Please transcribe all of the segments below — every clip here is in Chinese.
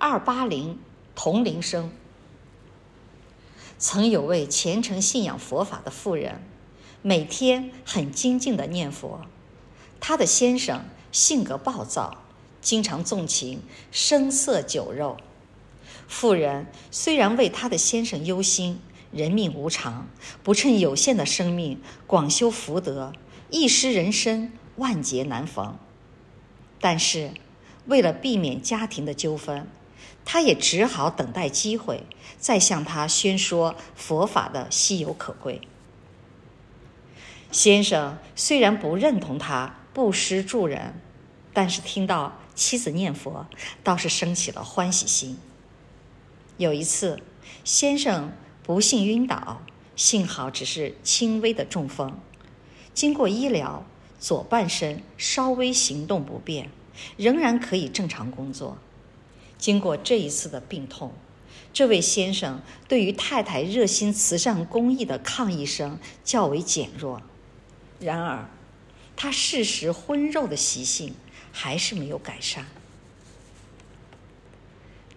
二八零铜铃声。曾有位虔诚信仰佛法的妇人，每天很精进地念佛。她的先生性格暴躁，经常纵情声色酒肉。妇人虽然为她的先生忧心，人命无常，不趁有限的生命广修福德，一失人身，万劫难逢。但是，为了避免家庭的纠纷，她也只好等待机会，再向他宣说佛法的稀有可贵。先生虽然不认同他布施助人，但是听到妻子念佛，倒是生起了欢喜心。有一次，先生不幸晕倒，幸好只是轻微的中风，经过医疗，左半身稍微行动不便，仍然可以正常工作。经过这一次的病痛，这位先生对于太太热心慈善公益的抗议声较为减弱。然而，他嗜食荤肉的习性还是没有改善。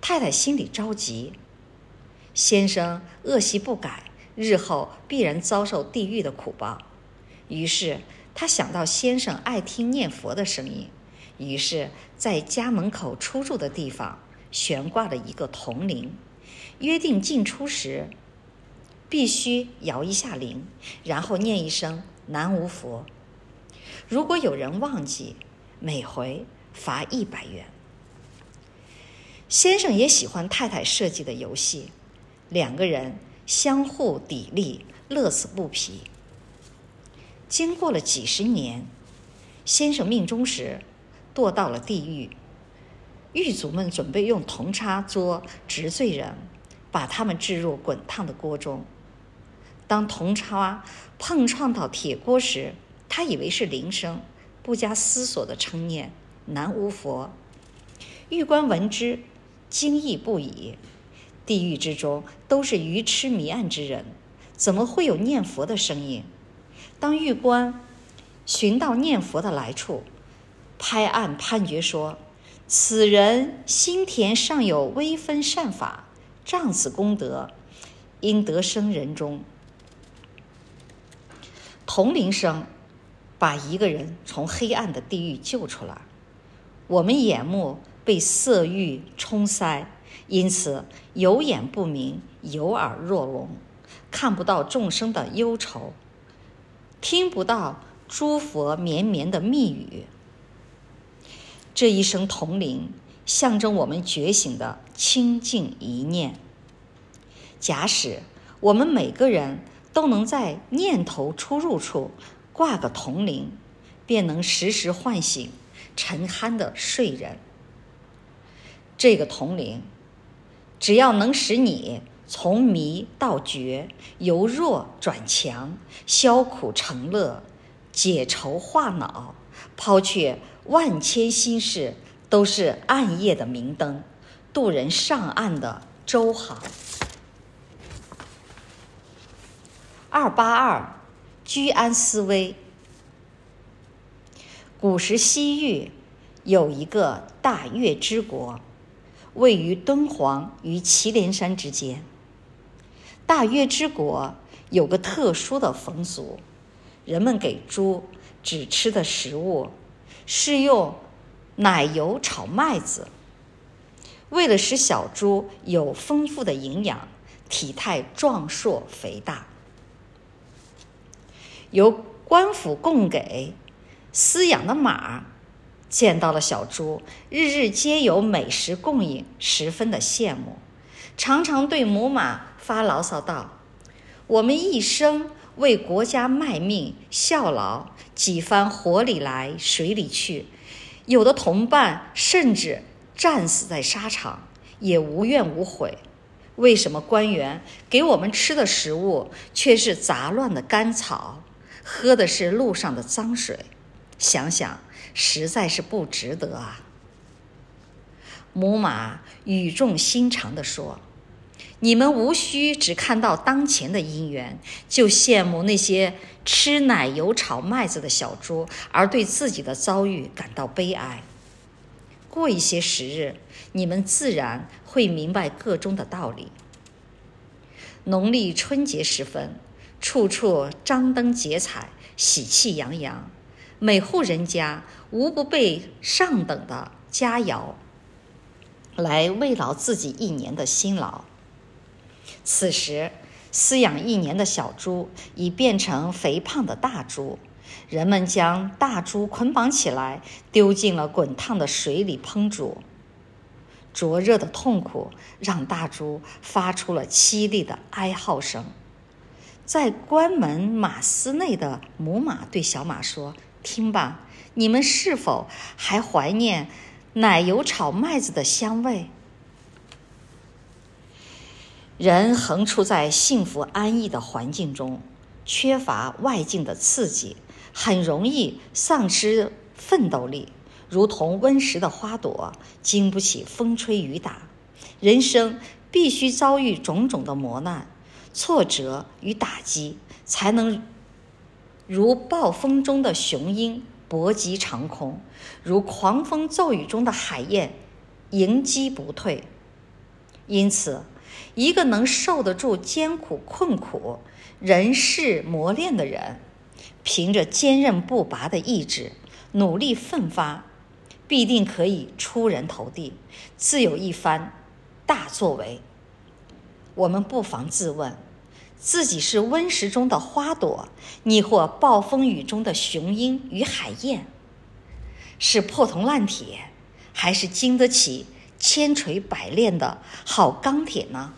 太太心里着急，先生恶习不改，日后必然遭受地狱的苦报。于是，他想到先生爱听念佛的声音，于是，在家门口出入的地方。悬挂了一个铜铃，约定进出时必须摇一下铃，然后念一声“南无佛”。如果有人忘记，每回罚一百元。先生也喜欢太太设计的游戏，两个人相互砥砺，乐此不疲。经过了几十年，先生命终时堕到了地狱。狱卒们准备用铜叉捉执罪人，把他们置入滚烫的锅中。当铜叉碰撞到铁锅时，他以为是铃声，不加思索地称念“南无佛”。狱官闻之，惊异不已。地狱之中都是愚痴迷暗之人，怎么会有念佛的声音？当狱官寻到念佛的来处，拍案判决说。此人心田尚有微分善法，仗此功德，应得生人中。铜铃声把一个人从黑暗的地狱救出来。我们眼目被色欲冲塞，因此有眼不明，有耳若聋，看不到众生的忧愁，听不到诸佛绵绵的密语。这一声铜铃，象征我们觉醒的清净一念。假使我们每个人都能在念头出入处挂个铜铃，便能时时唤醒沉酣的睡人。这个铜铃，只要能使你从迷到觉，由弱转强，消苦成乐，解愁化恼，抛却。万千心事都是暗夜的明灯，渡人上岸的舟航。二八二，居安思危。古时西域有一个大月之国，位于敦煌与祁连山之间。大月之国有个特殊的风俗，人们给猪只吃的食物。是用奶油炒麦子，为了使小猪有丰富的营养，体态壮硕肥大。由官府供给饲养的马，见到了小猪，日日皆有美食供应，十分的羡慕，常常对母马发牢骚道：“我们一生为国家卖命效劳。”几番火里来水里去，有的同伴甚至战死在沙场，也无怨无悔。为什么官员给我们吃的食物却是杂乱的干草，喝的是路上的脏水？想想实在是不值得啊！母马语重心长地说。你们无需只看到当前的因缘，就羡慕那些吃奶油炒麦子的小猪，而对自己的遭遇感到悲哀。过一些时日，你们自然会明白个中的道理。农历春节时分，处处张灯结彩，喜气洋洋，每户人家无不备上等的佳肴，来慰劳自己一年的辛劳。此时，饲养一年的小猪已变成肥胖的大猪。人们将大猪捆绑起来，丢进了滚烫的水里烹煮。灼热的痛苦让大猪发出了凄厉的哀嚎声。在关门马斯内的母马对小马说：“听吧，你们是否还怀念奶油炒麦子的香味？”人横处在幸福安逸的环境中，缺乏外境的刺激。很容易丧失奋斗力，如同温室的花朵，经不起风吹雨打。人生必须遭遇种种的磨难、挫折与打击，才能如暴风中的雄鹰搏击长空，如狂风骤雨中的海燕迎击不退。因此，一个能受得住艰苦困苦、人事磨练的人，凭着坚韧不拔的意志，努力奋发，必定可以出人头地，自有一番大作为。我们不妨自问：自己是温室中的花朵，亦或暴风雨中的雄鹰与海燕？是破铜烂铁，还是经得起千锤百炼的好钢铁呢？